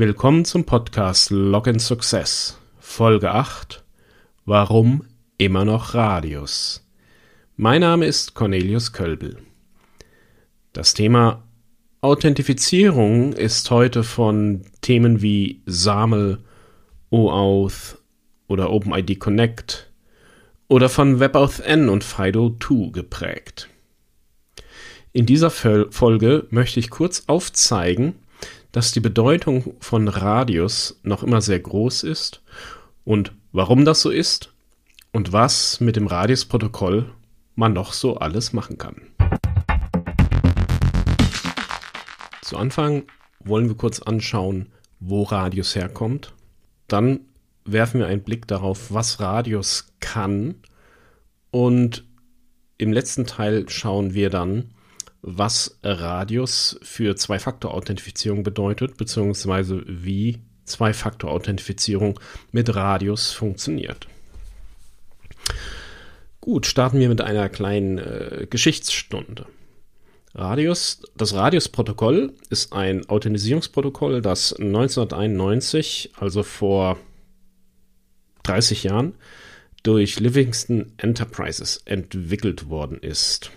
Willkommen zum Podcast Login Success, Folge 8. Warum immer noch Radius? Mein Name ist Cornelius Kölbel. Das Thema Authentifizierung ist heute von Themen wie SAML, OAuth oder OpenID Connect oder von WebAuthn und FIDO2 geprägt. In dieser Folge möchte ich kurz aufzeigen, dass die Bedeutung von Radius noch immer sehr groß ist und warum das so ist und was mit dem Radius-Protokoll man noch so alles machen kann. Zu Anfang wollen wir kurz anschauen, wo Radius herkommt. Dann werfen wir einen Blick darauf, was Radius kann. Und im letzten Teil schauen wir dann, was Radius für Zwei-Faktor-Authentifizierung bedeutet, beziehungsweise wie Zwei-Faktor-Authentifizierung mit Radius funktioniert. Gut, starten wir mit einer kleinen äh, Geschichtsstunde. Radius, das Radius-Protokoll ist ein Authentisierungsprotokoll, das 1991, also vor 30 Jahren, durch Livingston Enterprises entwickelt worden ist.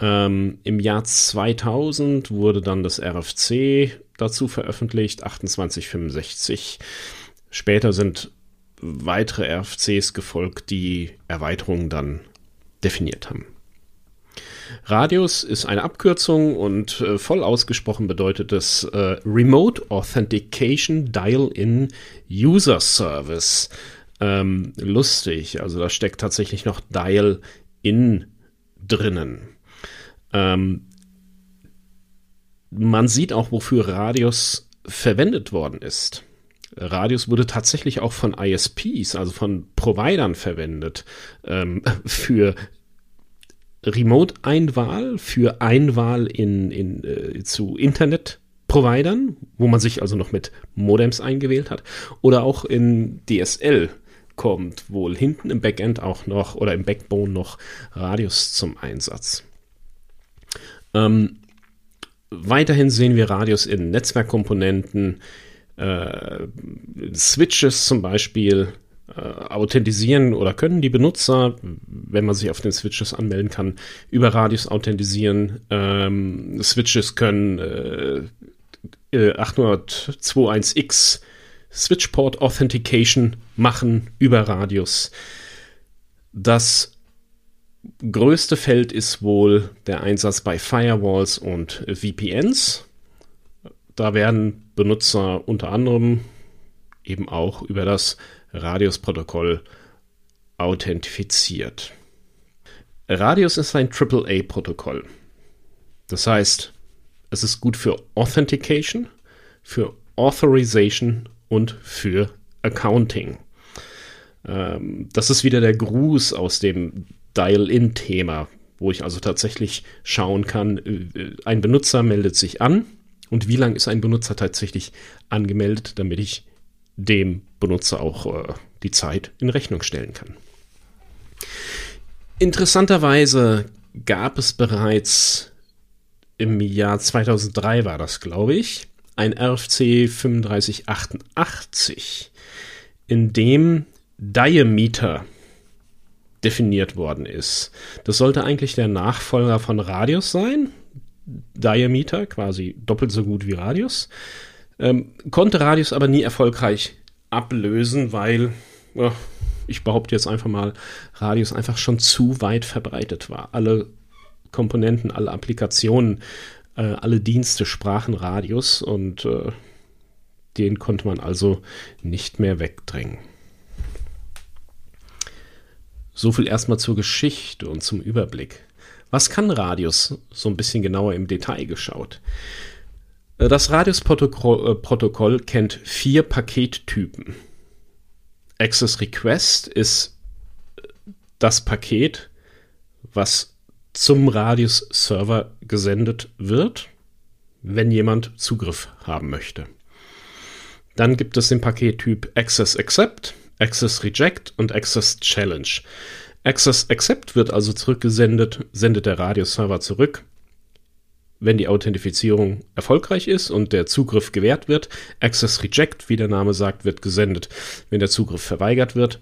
Ähm, Im Jahr 2000 wurde dann das RFC dazu veröffentlicht, 2865. Später sind weitere RFCs gefolgt, die Erweiterungen dann definiert haben. Radius ist eine Abkürzung und äh, voll ausgesprochen bedeutet es äh, Remote Authentication Dial-in User Service. Ähm, lustig, also da steckt tatsächlich noch Dial-in drinnen. Ähm, man sieht auch, wofür Radius verwendet worden ist. Radius wurde tatsächlich auch von ISPs, also von Providern verwendet, ähm, für Remote-Einwahl für Einwahl in, in, äh, zu Internet-Providern, wo man sich also noch mit Modems eingewählt hat, oder auch in DSL kommt wohl hinten im Backend auch noch oder im Backbone noch Radius zum Einsatz. Ähm, weiterhin sehen wir Radius in Netzwerkkomponenten, äh, Switches zum Beispiel, äh, authentisieren oder können die Benutzer, wenn man sich auf den Switches anmelden kann, über Radius authentisieren. Ähm, Switches können äh, 802.1x äh, Switchport Authentication machen über Radius. Das größte Feld ist wohl der Einsatz bei Firewalls und VPNs. Da werden Benutzer unter anderem eben auch über das Radius-Protokoll authentifiziert. Radius ist ein AAA-Protokoll. Das heißt, es ist gut für Authentication, für Authorization und für Accounting. Ähm, das ist wieder der Gruß aus dem Dial-In-Thema, wo ich also tatsächlich schauen kann, äh, ein Benutzer meldet sich an und wie lange ist ein Benutzer tatsächlich angemeldet, damit ich dem Benutzer auch äh, die Zeit in Rechnung stellen kann. Interessanterweise gab es bereits im Jahr 2003 war das, glaube ich, ein RFC 3588, in dem Diameter definiert worden ist. Das sollte eigentlich der Nachfolger von Radius sein. Diameter, quasi doppelt so gut wie Radius. Ähm, konnte Radius aber nie erfolgreich ablösen, weil ja, ich behaupte jetzt einfach mal, Radius einfach schon zu weit verbreitet war. Alle Komponenten, alle Applikationen, äh, alle Dienste sprachen Radius und äh, den konnte man also nicht mehr wegdrängen. So viel erstmal zur Geschichte und zum Überblick. Was kann Radius? So ein bisschen genauer im Detail geschaut. Äh, das Radius-Protokoll äh, kennt vier Pakettypen. Access Request ist äh, das Paket, was zum Radius-Server gesendet wird, wenn jemand Zugriff haben möchte. Dann gibt es den Pakettyp Access Accept, Access Reject und Access Challenge. Access Accept wird also zurückgesendet, sendet der Radius-Server zurück wenn die Authentifizierung erfolgreich ist und der Zugriff gewährt wird. Access Reject, wie der Name sagt, wird gesendet, wenn der Zugriff verweigert wird.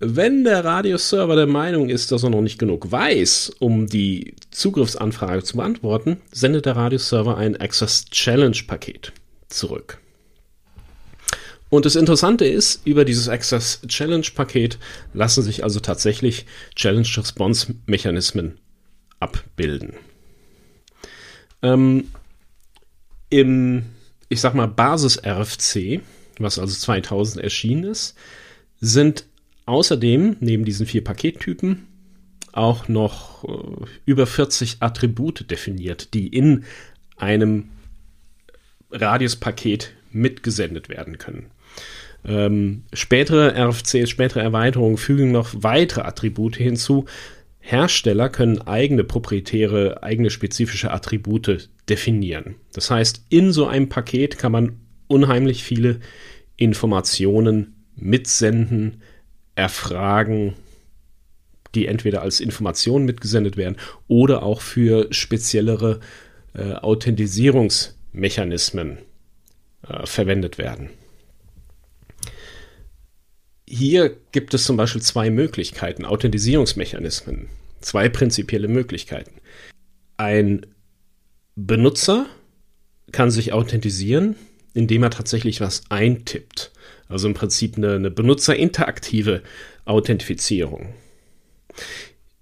Wenn der Radius-Server der Meinung ist, dass er noch nicht genug weiß, um die Zugriffsanfrage zu beantworten, sendet der Radius-Server ein Access Challenge-Paket zurück. Und das Interessante ist, über dieses Access Challenge Paket lassen sich also tatsächlich Challenge Response Mechanismen abbilden. Ähm, Im, ich sag mal, Basis RFC, was also 2000 erschienen ist, sind außerdem neben diesen vier Pakettypen auch noch äh, über 40 Attribute definiert, die in einem Radiuspaket mitgesendet werden können. Ähm, spätere RFCs, spätere Erweiterungen fügen noch weitere Attribute hinzu, Hersteller können eigene proprietäre, eigene spezifische Attribute definieren. Das heißt, in so einem Paket kann man unheimlich viele Informationen mitsenden, erfragen, die entweder als Informationen mitgesendet werden oder auch für speziellere äh, Authentisierungsmechanismen äh, verwendet werden. Hier gibt es zum Beispiel zwei Möglichkeiten, Authentisierungsmechanismen, zwei prinzipielle Möglichkeiten. Ein Benutzer kann sich authentisieren, indem er tatsächlich was eintippt. Also im Prinzip eine, eine benutzerinteraktive Authentifizierung.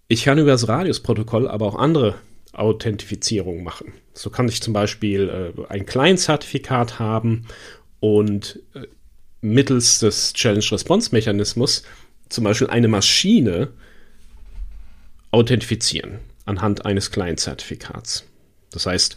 Ich kann über das Radius-Protokoll aber auch andere Authentifizierungen machen. So kann ich zum Beispiel äh, ein Client-Zertifikat haben und äh, mittels des Challenge-Response-Mechanismus zum Beispiel eine Maschine authentifizieren anhand eines Client-Zertifikats. Das heißt,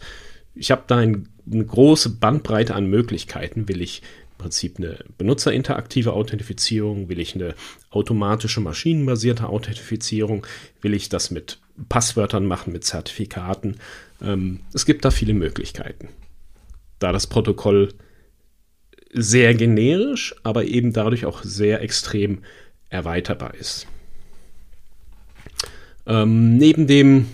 ich habe da ein, eine große Bandbreite an Möglichkeiten. Will ich im Prinzip eine benutzerinteraktive Authentifizierung? Will ich eine automatische maschinenbasierte Authentifizierung? Will ich das mit Passwörtern machen, mit Zertifikaten? Ähm, es gibt da viele Möglichkeiten. Da das Protokoll sehr generisch, aber eben dadurch auch sehr extrem erweiterbar ist. Ähm, neben dem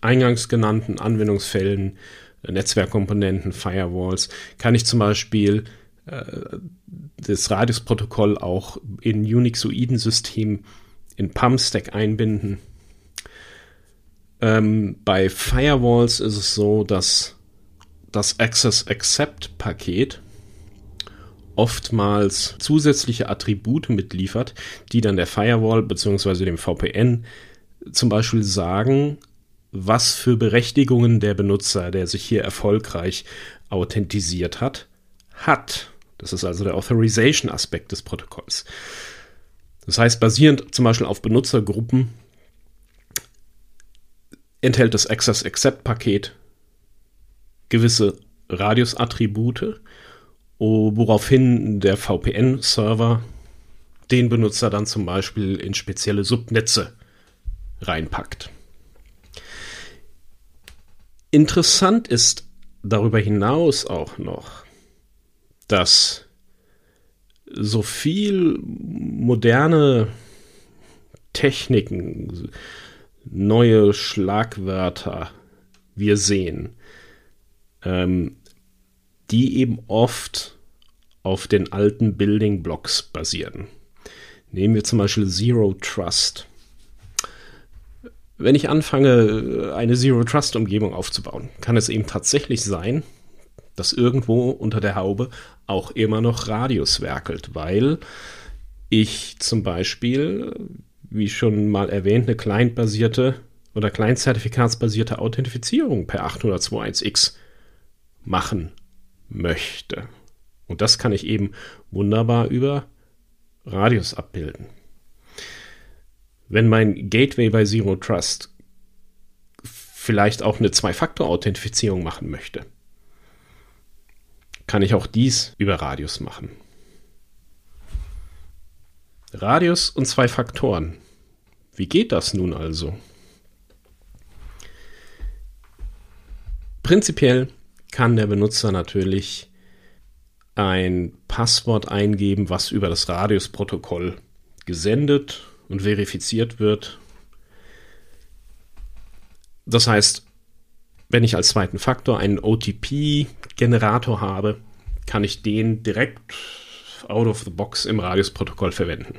eingangs genannten Anwendungsfällen, äh, Netzwerkkomponenten, Firewalls, kann ich zum Beispiel äh, das Radius-Protokoll auch in Unixoiden-System in PAM-Stack einbinden. Ähm, bei Firewalls ist es so, dass das Access Accept Paket oftmals zusätzliche Attribute mitliefert, die dann der Firewall bzw. dem VPN zum Beispiel sagen, was für Berechtigungen der Benutzer, der sich hier erfolgreich authentisiert hat, hat. Das ist also der Authorization-Aspekt des Protokolls. Das heißt, basierend zum Beispiel auf Benutzergruppen enthält das Access Accept Paket gewisse Radius-Attribute woraufhin der VPN-Server den Benutzer dann zum Beispiel in spezielle Subnetze reinpackt. Interessant ist darüber hinaus auch noch, dass so viel moderne Techniken, neue Schlagwörter wir sehen, ähm, die eben oft auf den alten Building Blocks basieren. Nehmen wir zum Beispiel Zero Trust. Wenn ich anfange, eine Zero Trust Umgebung aufzubauen, kann es eben tatsächlich sein, dass irgendwo unter der Haube auch immer noch Radius werkelt, weil ich zum Beispiel, wie schon mal erwähnt, eine clientbasierte oder client-zertifikatsbasierte Authentifizierung per 802.1x machen möchte. Und das kann ich eben wunderbar über Radius abbilden. Wenn mein Gateway bei Zero Trust vielleicht auch eine Zwei-Faktor-Authentifizierung machen möchte, kann ich auch dies über Radius machen. Radius und zwei Faktoren. Wie geht das nun also? Prinzipiell kann der Benutzer natürlich ein Passwort eingeben, was über das Radius-Protokoll gesendet und verifiziert wird. Das heißt, wenn ich als zweiten Faktor einen OTP-Generator habe, kann ich den direkt out of the box im Radius-Protokoll verwenden.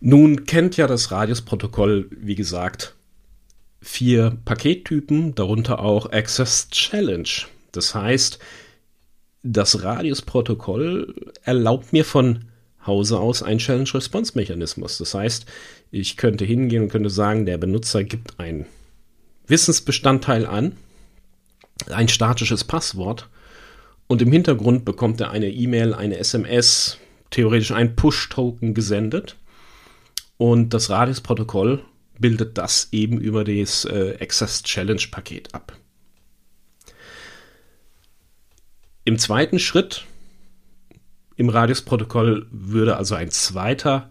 Nun kennt ja das Radius-Protokoll, wie gesagt, vier Pakettypen, darunter auch Access Challenge. Das heißt, das Radius-Protokoll erlaubt mir von Hause aus einen Challenge-Response-Mechanismus. Das heißt, ich könnte hingehen und könnte sagen, der Benutzer gibt einen Wissensbestandteil an, ein statisches Passwort und im Hintergrund bekommt er eine E-Mail, eine SMS, theoretisch ein Push-Token gesendet und das Radius-Protokoll bildet das eben über das äh, Access Challenge Paket ab. Im zweiten Schritt im Radius-Protokoll würde also ein zweiter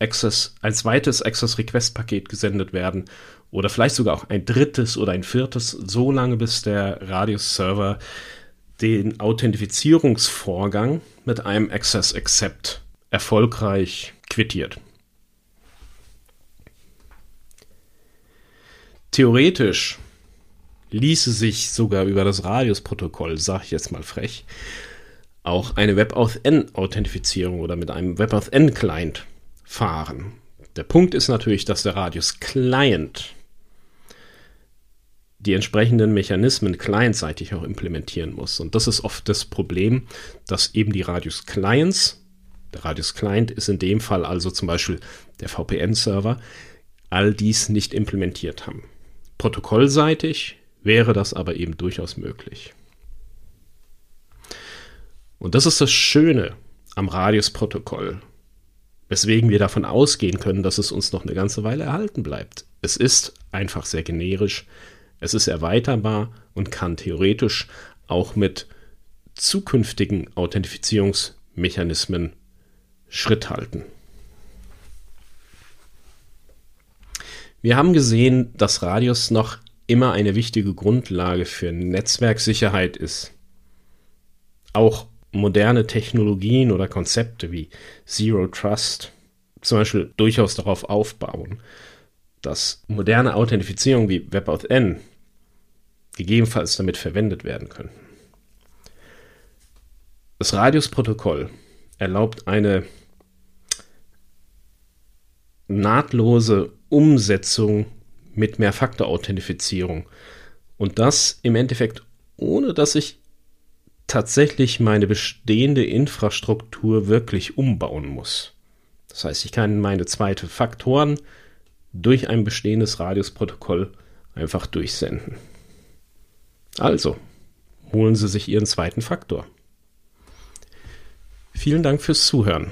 Access, ein zweites Access Request Paket gesendet werden oder vielleicht sogar auch ein drittes oder ein viertes, so lange bis der Radius Server den Authentifizierungsvorgang mit einem Access Accept erfolgreich quittiert. Theoretisch ließe sich sogar über das Radius-Protokoll, sage ich jetzt mal frech, auch eine WebAuthn-Authentifizierung oder mit einem WebAuthn-Client fahren. Der Punkt ist natürlich, dass der Radius-Client die entsprechenden Mechanismen clientseitig auch implementieren muss. Und das ist oft das Problem, dass eben die Radius-Clients, der Radius-Client ist in dem Fall also zum Beispiel der VPN-Server, all dies nicht implementiert haben. Protokollseitig wäre das aber eben durchaus möglich. Und das ist das Schöne am Radius-Protokoll, weswegen wir davon ausgehen können, dass es uns noch eine ganze Weile erhalten bleibt. Es ist einfach sehr generisch, es ist erweiterbar und kann theoretisch auch mit zukünftigen Authentifizierungsmechanismen Schritt halten. Wir haben gesehen, dass Radius noch immer eine wichtige Grundlage für Netzwerksicherheit ist. Auch moderne Technologien oder Konzepte wie Zero Trust zum Beispiel durchaus darauf aufbauen, dass moderne Authentifizierung wie WebAuthn gegebenenfalls damit verwendet werden können. Das Radius-Protokoll erlaubt eine nahtlose Umsetzung mit Mehrfaktor-Authentifizierung. Und das im Endeffekt, ohne dass ich tatsächlich meine bestehende Infrastruktur wirklich umbauen muss. Das heißt, ich kann meine zweite Faktoren durch ein bestehendes Radiusprotokoll einfach durchsenden. Also, holen Sie sich Ihren zweiten Faktor. Vielen Dank fürs Zuhören.